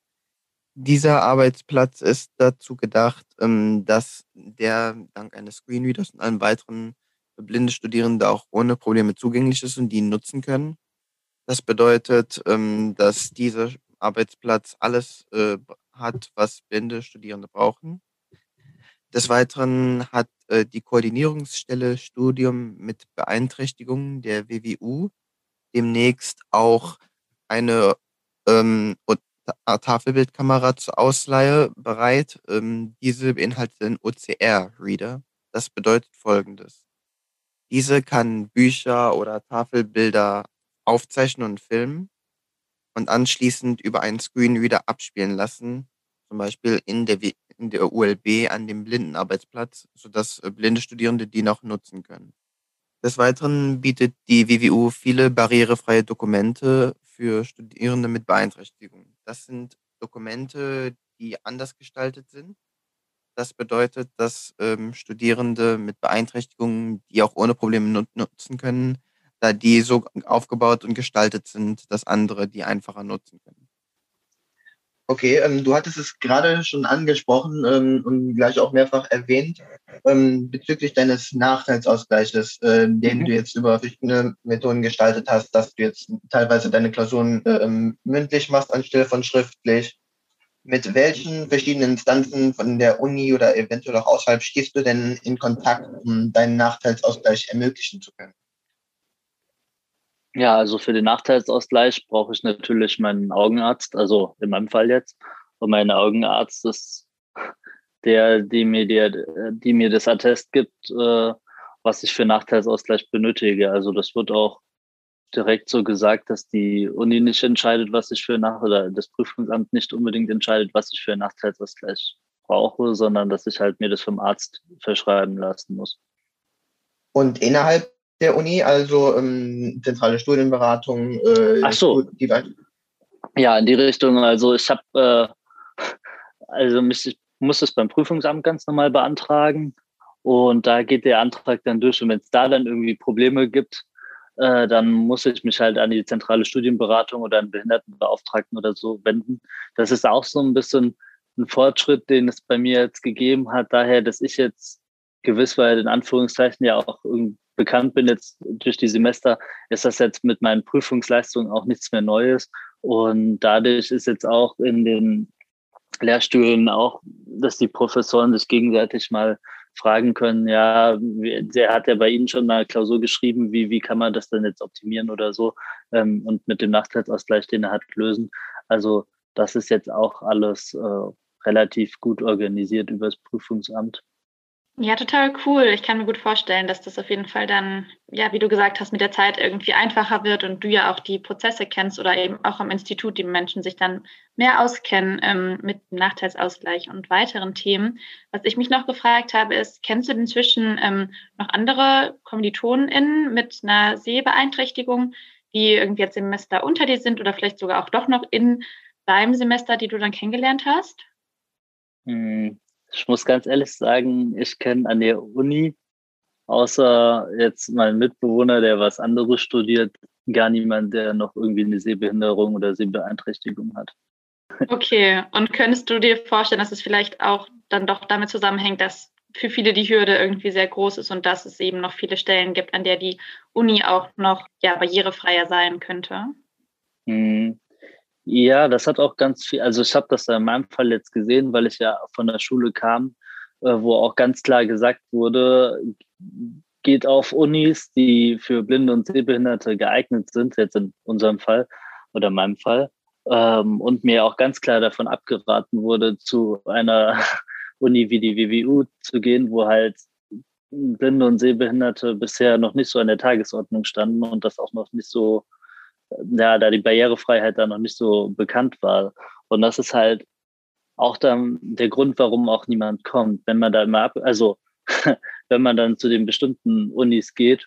dieser Arbeitsplatz ist dazu gedacht, ähm, dass der dank eines Screenreaders und allem weiteren blinde Studierende auch ohne Probleme zugänglich ist und die ihn nutzen können. Das bedeutet, ähm, dass dieser Arbeitsplatz alles äh, hat, was blinde Studierende brauchen. Des Weiteren hat äh, die Koordinierungsstelle Studium mit Beeinträchtigungen der WWU demnächst auch eine ähm, Tafelbildkamera zur Ausleihe bereit. Ähm, diese beinhaltet einen OCR-Reader. Das bedeutet folgendes. Diese kann Bücher oder Tafelbilder aufzeichnen und filmen und anschließend über einen Screenreader abspielen lassen, zum Beispiel in der, in der ULB an dem Blindenarbeitsplatz, sodass äh, blinde Studierende die noch nutzen können. Des Weiteren bietet die WWU viele barrierefreie Dokumente für Studierende mit Beeinträchtigungen. Das sind Dokumente, die anders gestaltet sind. Das bedeutet, dass ähm, Studierende mit Beeinträchtigungen die auch ohne Probleme nutzen können, da die so aufgebaut und gestaltet sind, dass andere die einfacher nutzen können. Okay, ähm, du hattest es gerade schon angesprochen ähm, und gleich auch mehrfach erwähnt ähm, bezüglich deines Nachteilsausgleiches, äh, den mhm. du jetzt über verschiedene Methoden gestaltet hast, dass du jetzt teilweise deine Klausuren äh, mündlich machst anstelle von schriftlich. Mit welchen verschiedenen Instanzen von der Uni oder eventuell auch außerhalb stehst du denn in Kontakt, um deinen Nachteilsausgleich ermöglichen zu können? Ja, also für den Nachteilsausgleich brauche ich natürlich meinen Augenarzt, also in meinem Fall jetzt. Und mein Augenarzt ist der, die mir, der, die mir das Attest gibt, äh, was ich für Nachteilsausgleich benötige. Also das wird auch direkt so gesagt, dass die Uni nicht entscheidet, was ich für nach oder das Prüfungsamt nicht unbedingt entscheidet, was ich für Nachteilsausgleich brauche, sondern dass ich halt mir das vom Arzt verschreiben lassen muss. Und innerhalb der Uni, also ähm, zentrale Studienberatung. Äh, Ach so. Die, ja, in die Richtung. Also ich habe, äh, also mich, ich muss es beim Prüfungsamt ganz normal beantragen und da geht der Antrag dann durch und wenn es da dann irgendwie Probleme gibt, äh, dann muss ich mich halt an die zentrale Studienberatung oder einen Behindertenbeauftragten oder so wenden. Das ist auch so ein bisschen ein Fortschritt, den es bei mir jetzt gegeben hat, daher, dass ich jetzt gewiss weil in Anführungszeichen ja auch irgendwie bekannt bin jetzt durch die Semester, ist das jetzt mit meinen Prüfungsleistungen auch nichts mehr Neues. Und dadurch ist jetzt auch in den Lehrstühlen auch, dass die Professoren sich gegenseitig mal fragen können, ja, der hat ja bei Ihnen schon eine Klausur geschrieben, wie, wie kann man das denn jetzt optimieren oder so ähm, und mit dem Nachteilsausgleich, den er hat, lösen. Also das ist jetzt auch alles äh, relativ gut organisiert über das Prüfungsamt. Ja, total cool. Ich kann mir gut vorstellen, dass das auf jeden Fall dann, ja, wie du gesagt hast, mit der Zeit irgendwie einfacher wird und du ja auch die Prozesse kennst oder eben auch am Institut die Menschen sich dann mehr auskennen ähm, mit Nachteilsausgleich und weiteren Themen. Was ich mich noch gefragt habe, ist, kennst du inzwischen ähm, noch andere KommilitonInnen mit einer Sehbeeinträchtigung, die irgendwie jetzt Semester unter dir sind oder vielleicht sogar auch doch noch in deinem Semester, die du dann kennengelernt hast? Hm, ich muss ganz ehrlich sagen, ich kenne an der Uni, außer jetzt mein Mitbewohner, der was anderes studiert, gar niemand, der noch irgendwie eine Sehbehinderung oder Sehbeeinträchtigung hat. Okay, und könntest du dir vorstellen, dass es vielleicht auch dann doch damit zusammenhängt, dass für viele die Hürde irgendwie sehr groß ist und dass es eben noch viele Stellen gibt, an der die Uni auch noch ja, barrierefreier sein könnte? Hm. Ja, das hat auch ganz viel, also ich habe das in meinem Fall jetzt gesehen, weil ich ja von der Schule kam, äh, wo auch ganz klar gesagt wurde, geht auf Unis, die für Blinde und Sehbehinderte geeignet sind, jetzt in unserem Fall oder in meinem Fall. Ähm, und mir auch ganz klar davon abgeraten wurde, zu einer Uni wie die WWU zu gehen, wo halt Blinde und Sehbehinderte bisher noch nicht so an der Tagesordnung standen und das auch noch nicht so ja, da die Barrierefreiheit da noch nicht so bekannt war. Und das ist halt auch dann der Grund, warum auch niemand kommt. Wenn man da immer ab, also wenn man dann zu den bestimmten Unis geht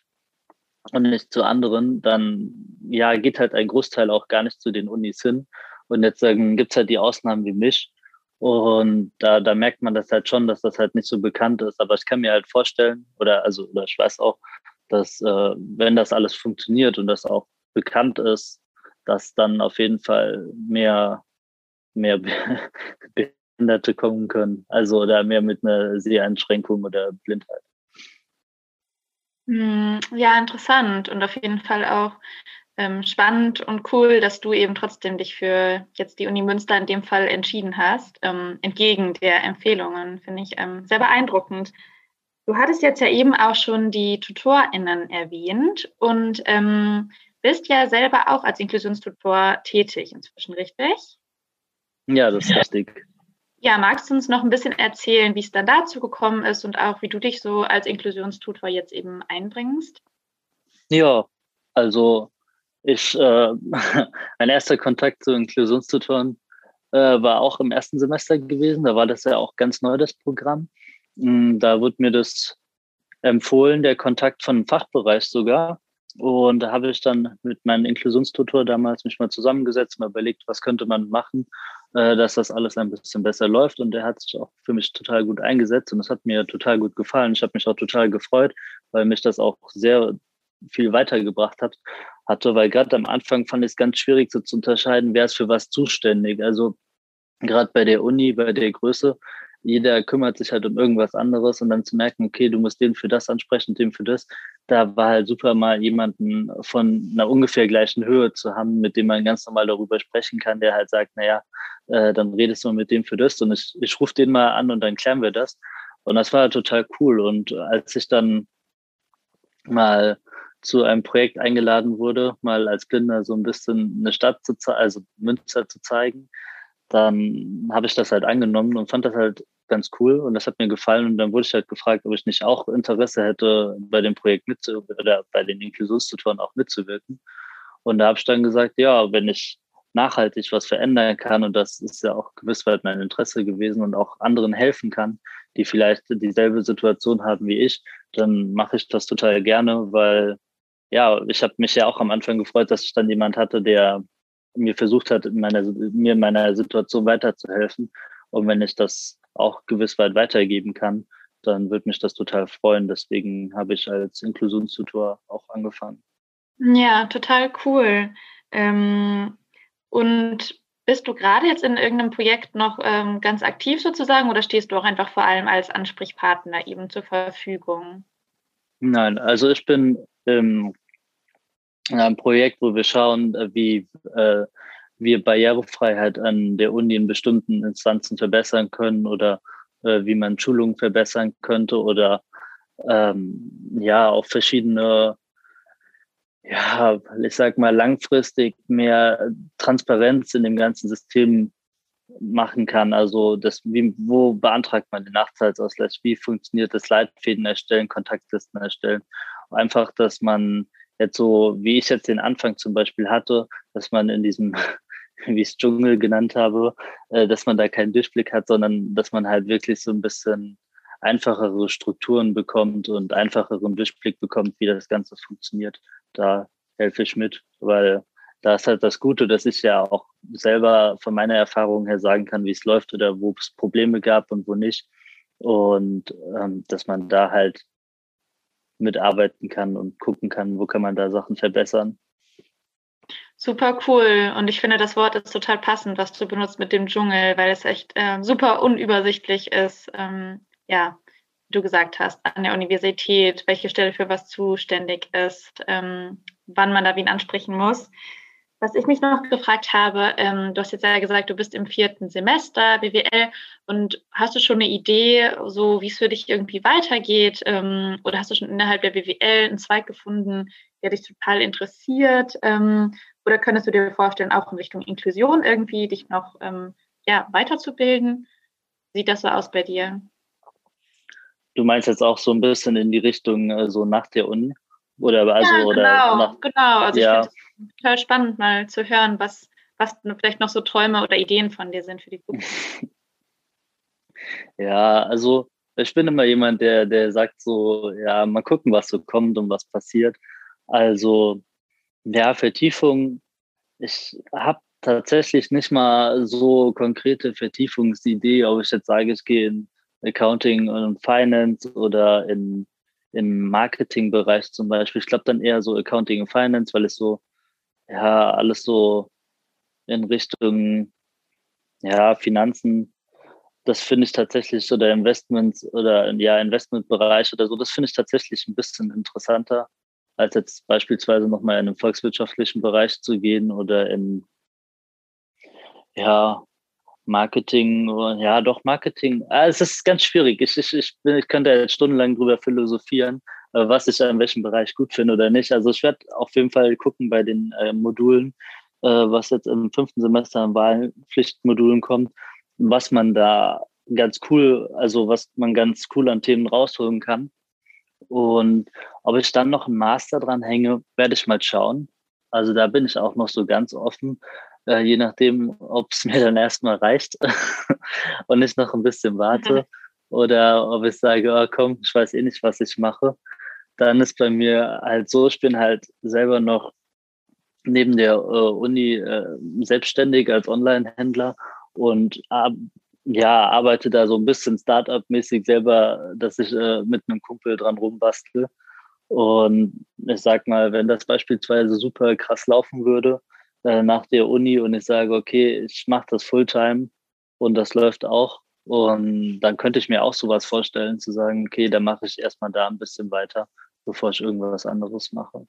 und nicht zu anderen, dann ja, geht halt ein Großteil auch gar nicht zu den Unis hin. Und jetzt ähm, gibt es halt die Ausnahmen wie mich. Und da, da merkt man das halt schon, dass das halt nicht so bekannt ist. Aber ich kann mir halt vorstellen, oder also, oder ich weiß auch, dass äh, wenn das alles funktioniert und das auch bekannt ist, dass dann auf jeden Fall mehr, mehr Behinderte kommen können. Also oder mehr mit einer Seheinschränkung oder Blindheit. Hm, ja, interessant und auf jeden Fall auch ähm, spannend und cool, dass du eben trotzdem dich für jetzt die Uni Münster in dem Fall entschieden hast, ähm, entgegen der Empfehlungen, finde ich ähm, sehr beeindruckend. Du hattest jetzt ja eben auch schon die TutorInnen erwähnt und ähm, bist ja selber auch als Inklusionstutor tätig inzwischen, richtig? Ja, das ist richtig. Ja, magst du uns noch ein bisschen erzählen, wie es dann dazu gekommen ist und auch wie du dich so als Inklusionstutor jetzt eben einbringst? Ja, also ich, äh, mein erster Kontakt zu Inklusionstutoren äh, war auch im ersten Semester gewesen. Da war das ja auch ganz neu, das Programm. Mm, da wurde mir das empfohlen, der Kontakt von Fachbereich sogar. Und da habe ich dann mit meinem Inklusionstutor damals mich mal zusammengesetzt und überlegt, was könnte man machen, äh, dass das alles ein bisschen besser läuft. Und der hat sich auch für mich total gut eingesetzt und es hat mir total gut gefallen. Ich habe mich auch total gefreut, weil mich das auch sehr viel weitergebracht hat, hatte, weil gerade am Anfang fand ich es ganz schwierig so zu unterscheiden, wer ist für was zuständig. Also gerade bei der Uni, bei der Größe, jeder kümmert sich halt um irgendwas anderes und dann zu merken, okay, du musst den für das ansprechen, den für das. Da war halt super mal jemanden von einer ungefähr gleichen Höhe zu haben, mit dem man ganz normal darüber sprechen kann, der halt sagt, naja, äh, dann redest du mit dem für das und ich, ich rufe den mal an und dann klären wir das. Und das war total cool. Und als ich dann mal zu einem Projekt eingeladen wurde, mal als Blinder so ein bisschen eine Stadt zu zeigen, also Münster zu zeigen, dann habe ich das halt angenommen und fand das halt ganz cool und das hat mir gefallen und dann wurde ich halt gefragt, ob ich nicht auch Interesse hätte, bei dem Projekt mitzuwirken oder bei den Inklusionstutoren auch mitzuwirken. Und da habe ich dann gesagt, ja, wenn ich nachhaltig was verändern kann und das ist ja auch gewiss weit mein Interesse gewesen und auch anderen helfen kann, die vielleicht dieselbe Situation haben wie ich, dann mache ich das total gerne, weil ja, ich habe mich ja auch am Anfang gefreut, dass ich dann jemand hatte, der mir versucht hat, in meiner, mir in meiner Situation weiterzuhelfen. Und wenn ich das auch gewiss weit weitergeben kann, dann würde mich das total freuen. Deswegen habe ich als Inklusionstutor auch angefangen. Ja, total cool. Ähm, und bist du gerade jetzt in irgendeinem Projekt noch ähm, ganz aktiv sozusagen oder stehst du auch einfach vor allem als Ansprechpartner eben zur Verfügung? Nein, also ich bin ähm, in einem Projekt, wo wir schauen, äh, wie äh, wir Barrierefreiheit an der Uni in bestimmten Instanzen verbessern können oder äh, wie man Schulungen verbessern könnte oder ähm, ja auch verschiedene ja, ich sag mal langfristig mehr Transparenz in dem ganzen System machen kann. Also das, wie, wo beantragt man den Nachteilsausgleich? Wie funktioniert das Leitfäden erstellen, Kontaktlisten erstellen? Einfach, dass man jetzt so, wie ich jetzt den Anfang zum Beispiel hatte, dass man in diesem, wie ich es Dschungel genannt habe, äh, dass man da keinen Durchblick hat, sondern dass man halt wirklich so ein bisschen einfachere Strukturen bekommt und einfacheren Durchblick bekommt, wie das Ganze funktioniert. Da helfe ich mit, weil da ist halt das Gute, dass ich ja auch selber von meiner Erfahrung her sagen kann, wie es läuft oder wo es Probleme gab und wo nicht. Und ähm, dass man da halt mitarbeiten kann und gucken kann, wo kann man da Sachen verbessern. Super cool. Und ich finde, das Wort ist total passend, was du benutzt mit dem Dschungel, weil es echt äh, super unübersichtlich ist. Ähm, ja, wie du gesagt hast, an der Universität, welche Stelle für was zuständig ist, ähm, wann man da wen ansprechen muss. Was ich mich noch gefragt habe, ähm, du hast jetzt ja gesagt, du bist im vierten Semester BWL und hast du schon eine Idee, so wie es für dich irgendwie weitergeht? Ähm, oder hast du schon innerhalb der BWL einen Zweig gefunden, der dich total interessiert? Ähm, oder könntest du dir vorstellen, auch in Richtung Inklusion irgendwie dich noch ähm, ja, weiterzubilden? Sieht das so aus bei dir? Du meinst jetzt auch so ein bisschen in die Richtung äh, so nach der Uni? Oder also ja, genau, oder nach, genau. Also ja. ich finde es total spannend, mal zu hören, was, was vielleicht noch so Träume oder Ideen von dir sind für die Zukunft. ja, also ich bin immer jemand, der, der sagt so, ja, mal gucken, was so kommt und was passiert. Also, ja, Vertiefung, ich habe tatsächlich nicht mal so konkrete Vertiefungsidee, ob ich jetzt sage, ich gehe in Accounting und Finance oder in im Marketingbereich zum Beispiel. Ich glaube dann eher so Accounting und Finance, weil es so, ja, alles so in Richtung, ja, Finanzen, das finde ich tatsächlich, oder Investments oder ja, Investmentbereich oder so, das finde ich tatsächlich ein bisschen interessanter. Als jetzt beispielsweise nochmal in einen volkswirtschaftlichen Bereich zu gehen oder in ja, Marketing, ja doch Marketing. Ah, es ist ganz schwierig. Ich, ich, ich, bin, ich könnte jetzt stundenlang drüber philosophieren, was ich in welchem Bereich gut finde oder nicht. Also ich werde auf jeden Fall gucken bei den äh, Modulen, äh, was jetzt im fünften Semester an Wahlpflichtmodulen kommt, was man da ganz cool, also was man ganz cool an Themen rausholen kann. Und ob ich dann noch einen Master dran hänge, werde ich mal schauen. Also da bin ich auch noch so ganz offen, äh, je nachdem, ob es mir dann erstmal reicht und ich noch ein bisschen warte oder ob ich sage, oh, komm, ich weiß eh nicht, was ich mache. Dann ist bei mir halt so, ich bin halt selber noch neben der äh, Uni äh, selbstständig als Online-Händler und ja, arbeite da so ein bisschen Startup-mäßig selber, dass ich äh, mit einem Kumpel dran rumbastle. Und ich sag mal, wenn das beispielsweise super krass laufen würde äh, nach der Uni und ich sage, okay, ich mache das Fulltime und das läuft auch, und dann könnte ich mir auch sowas vorstellen, zu sagen, okay, dann mache ich erstmal da ein bisschen weiter, bevor ich irgendwas anderes mache.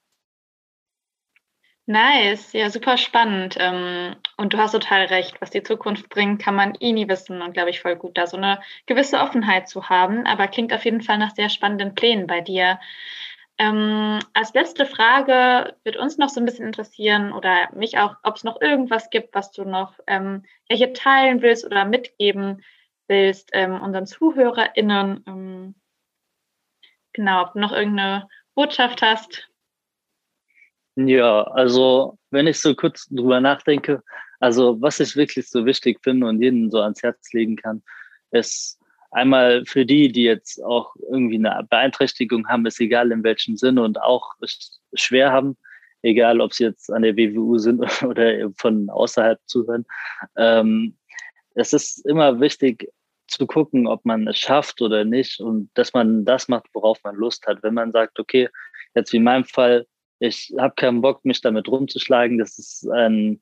Nice, ja, super spannend. Ähm, und du hast total recht, was die Zukunft bringt, kann man eh nie wissen und glaube ich voll gut, da so eine gewisse Offenheit zu haben. Aber klingt auf jeden Fall nach sehr spannenden Plänen bei dir. Ähm, als letzte Frage wird uns noch so ein bisschen interessieren oder mich auch, ob es noch irgendwas gibt, was du noch ähm, hier teilen willst oder mitgeben willst, ähm, unseren ZuhörerInnen. Ähm, genau, ob du noch irgendeine Botschaft hast. Ja, also wenn ich so kurz drüber nachdenke, also was ich wirklich so wichtig finde und jedem so ans Herz legen kann, ist einmal für die, die jetzt auch irgendwie eine Beeinträchtigung haben, ist egal in welchem Sinne und auch schwer haben, egal ob sie jetzt an der WWU sind oder von außerhalb zuhören. Ähm, es ist immer wichtig zu gucken, ob man es schafft oder nicht und dass man das macht, worauf man Lust hat. Wenn man sagt, okay, jetzt wie in meinem Fall, ich habe keinen Bock, mich damit rumzuschlagen. Das ist ein,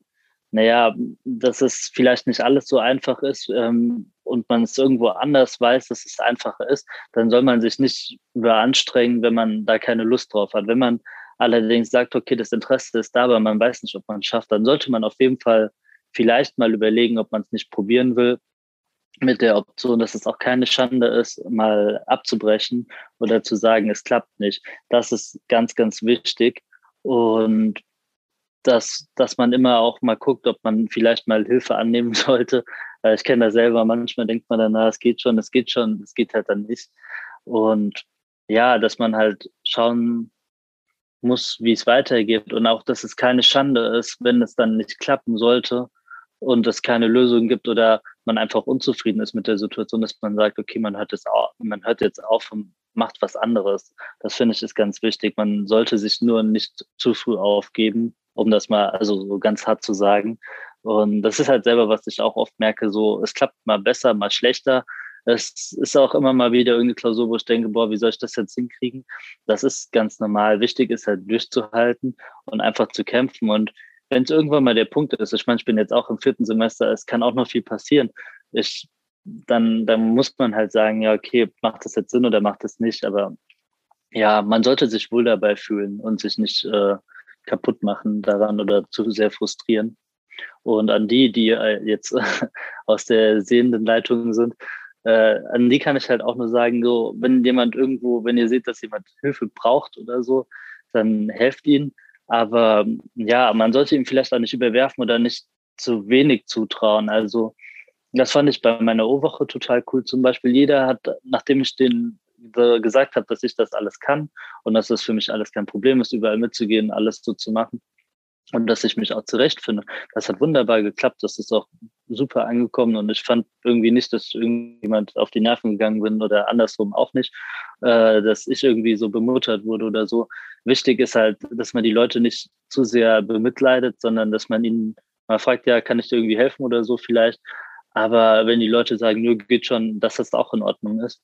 naja, dass es vielleicht nicht alles so einfach ist ähm, und man es irgendwo anders weiß, dass es einfacher ist, dann soll man sich nicht überanstrengen, wenn man da keine Lust drauf hat. Wenn man allerdings sagt, okay, das Interesse ist da, aber man weiß nicht, ob man es schafft, dann sollte man auf jeden Fall vielleicht mal überlegen, ob man es nicht probieren will mit der Option, dass es auch keine Schande ist, mal abzubrechen oder zu sagen, es klappt nicht. Das ist ganz, ganz wichtig. Und dass, dass man immer auch mal guckt, ob man vielleicht mal Hilfe annehmen sollte. Ich kenne das selber, manchmal denkt man dann, es geht schon, es geht schon, es geht halt dann nicht. Und ja, dass man halt schauen muss, wie es weitergeht und auch, dass es keine Schande ist, wenn es dann nicht klappen sollte und es keine Lösung gibt oder man einfach unzufrieden ist mit der Situation, dass man sagt, okay, man hört auf, man hört jetzt auf und macht was anderes. Das finde ich ist ganz wichtig. Man sollte sich nur nicht zu früh aufgeben, um das mal also so ganz hart zu sagen. Und das ist halt selber, was ich auch oft merke, so, es klappt mal besser, mal schlechter. Es ist auch immer mal wieder irgendeine Klausur, wo ich denke, boah, wie soll ich das jetzt hinkriegen? Das ist ganz normal. Wichtig ist halt durchzuhalten und einfach zu kämpfen. Und wenn es irgendwann mal der Punkt ist, ich meine, ich bin jetzt auch im vierten Semester, es kann auch noch viel passieren. Ich, dann, dann muss man halt sagen, ja, okay, macht das jetzt Sinn oder macht das nicht? Aber ja, man sollte sich wohl dabei fühlen und sich nicht äh, kaputt machen daran oder zu sehr frustrieren. Und an die, die äh, jetzt aus der sehenden Leitung sind, äh, an die kann ich halt auch nur sagen, so, wenn jemand irgendwo, wenn ihr seht, dass jemand Hilfe braucht oder so, dann helft ihnen. Aber ja, man sollte ihm vielleicht auch nicht überwerfen oder nicht zu wenig zutrauen. Also das fand ich bei meiner O-Woche total cool. Zum Beispiel jeder hat, nachdem ich den gesagt habe, dass ich das alles kann und dass das für mich alles kein Problem ist, überall mitzugehen, alles so zu machen und dass ich mich auch zurechtfinde. Das hat wunderbar geklappt. Das ist auch super angekommen und ich fand irgendwie nicht, dass irgendjemand auf die Nerven gegangen bin oder andersrum auch nicht, äh, dass ich irgendwie so bemuttert wurde oder so. Wichtig ist halt, dass man die Leute nicht zu sehr bemitleidet, sondern dass man ihnen mal fragt, ja, kann ich dir irgendwie helfen oder so vielleicht. Aber wenn die Leute sagen, nur geht schon, dass das auch in Ordnung ist.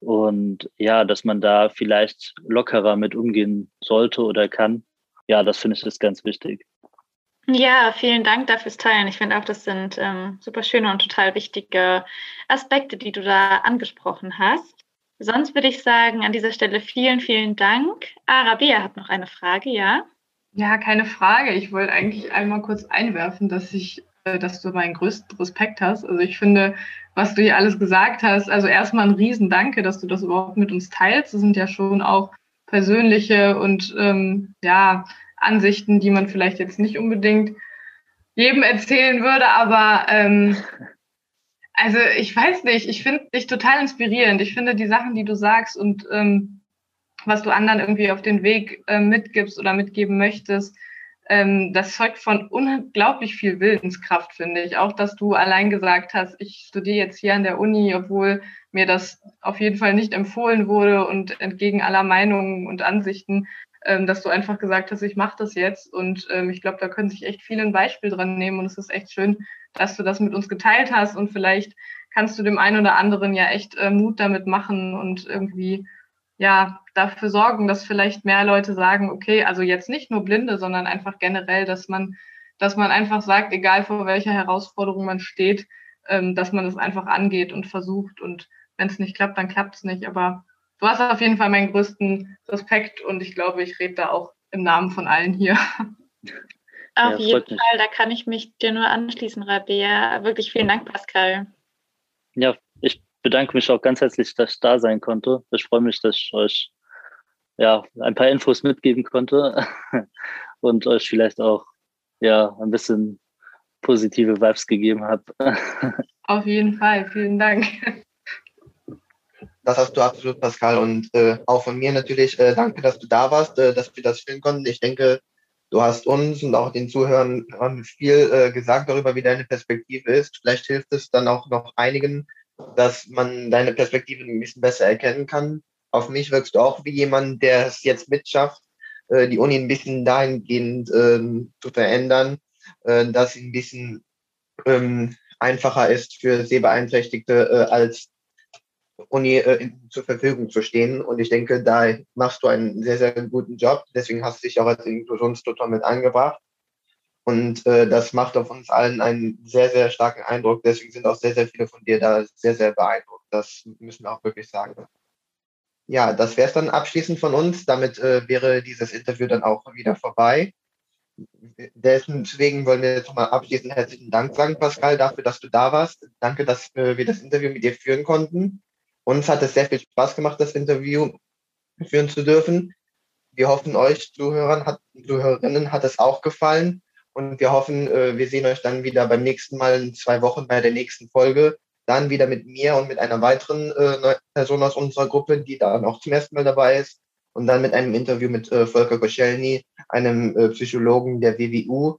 Und ja, dass man da vielleicht lockerer mit umgehen sollte oder kann. Ja, das finde ich ist ganz wichtig. Ja, vielen Dank dafür Teilen. Ich finde auch, das sind ähm, super schöne und total wichtige Aspekte, die du da angesprochen hast. Sonst würde ich sagen, an dieser Stelle vielen, vielen Dank. Arabia hat noch eine Frage, ja? Ja, keine Frage. Ich wollte eigentlich einmal kurz einwerfen, dass ich, äh, dass du meinen größten Respekt hast. Also ich finde, was du hier alles gesagt hast, also erstmal ein Riesendanke, dass du das überhaupt mit uns teilst. Das sind ja schon auch persönliche und ähm, ja, Ansichten, die man vielleicht jetzt nicht unbedingt jedem erzählen würde, aber ähm, also ich weiß nicht, ich finde dich total inspirierend. Ich finde die Sachen, die du sagst und ähm, was du anderen irgendwie auf den Weg äh, mitgibst oder mitgeben möchtest, ähm, das zeugt von unglaublich viel Willenskraft, finde ich. Auch, dass du allein gesagt hast, ich studiere jetzt hier an der Uni, obwohl mir das auf jeden Fall nicht empfohlen wurde und entgegen aller Meinungen und Ansichten, ähm, dass du einfach gesagt hast, ich mache das jetzt. Und ähm, ich glaube, da können sich echt viele ein Beispiel dran nehmen. Und es ist echt schön, dass du das mit uns geteilt hast. Und vielleicht kannst du dem einen oder anderen ja echt äh, Mut damit machen und irgendwie ja dafür sorgen, dass vielleicht mehr Leute sagen, okay, also jetzt nicht nur Blinde, sondern einfach generell, dass man, dass man einfach sagt, egal vor welcher Herausforderung man steht, ähm, dass man es einfach angeht und versucht und wenn es nicht klappt, dann klappt es nicht. Aber du hast auf jeden Fall meinen größten Respekt und ich glaube, ich rede da auch im Namen von allen hier. Auf ja, jeden Fall, da kann ich mich dir nur anschließen, Rabea. Wirklich vielen Dank, Pascal. Ja, ich bedanke mich auch ganz herzlich, dass ich da sein konnte. Ich freue mich, dass ich euch ja, ein paar Infos mitgeben konnte und euch vielleicht auch ja, ein bisschen positive Vibes gegeben habe. Auf jeden Fall, vielen Dank. Das hast du absolut, Pascal. Und äh, auch von mir natürlich äh, danke, dass du da warst, äh, dass wir das filmen konnten. Ich denke, du hast uns und auch den Zuhörern viel äh, gesagt darüber, wie deine Perspektive ist. Vielleicht hilft es dann auch noch einigen, dass man deine Perspektive ein bisschen besser erkennen kann. Auf mich wirkst du auch wie jemand, der es jetzt mitschafft, äh, die Uni ein bisschen dahingehend ähm, zu verändern, äh, dass sie ein bisschen ähm, einfacher ist für Sehbeeinträchtigte äh, als Uni äh, zur Verfügung zu stehen. Und ich denke, da machst du einen sehr, sehr guten Job. Deswegen hast du dich auch als Inklusionstutor mit eingebracht. Und äh, das macht auf uns allen einen sehr, sehr starken Eindruck. Deswegen sind auch sehr, sehr viele von dir da sehr, sehr beeindruckt. Das müssen wir auch wirklich sagen. Ja, das wäre es dann abschließend von uns. Damit äh, wäre dieses Interview dann auch wieder vorbei. Deswegen wollen wir jetzt nochmal abschließend herzlichen Dank sagen, Pascal, dafür, dass du da warst. Danke, dass äh, wir das Interview mit dir führen konnten. Uns hat es sehr viel Spaß gemacht, das Interview führen zu dürfen. Wir hoffen, euch Zuhörern hat, Zuhörerinnen hat es auch gefallen. Und wir hoffen, äh, wir sehen euch dann wieder beim nächsten Mal in zwei Wochen bei der nächsten Folge. Dann wieder mit mir und mit einer weiteren äh, Person aus unserer Gruppe, die dann auch zum ersten Mal dabei ist. Und dann mit einem Interview mit äh, Volker Koschelny, einem Psychologen der WWU,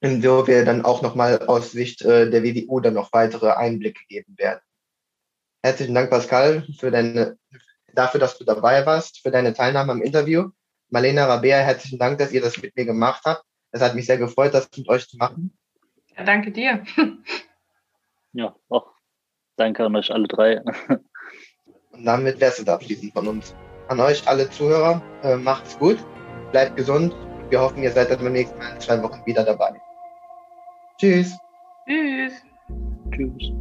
wo wir dann auch nochmal aus Sicht der WWU dann noch weitere Einblicke geben werden. Herzlichen Dank, Pascal, für deine, dafür, dass du dabei warst, für deine Teilnahme am Interview. Marlena Rabea, herzlichen Dank, dass ihr das mit mir gemacht habt. Es hat mich sehr gefreut, das mit euch zu machen. Ja, danke dir. ja, auch danke an euch alle drei. Und damit wäre es abschließend von uns. An euch alle Zuhörer, äh, macht's gut, bleibt gesund. Wir hoffen, ihr seid dann beim nächsten Mal in zwei Wochen wieder dabei. Tschüss. Tschüss. Tschüss.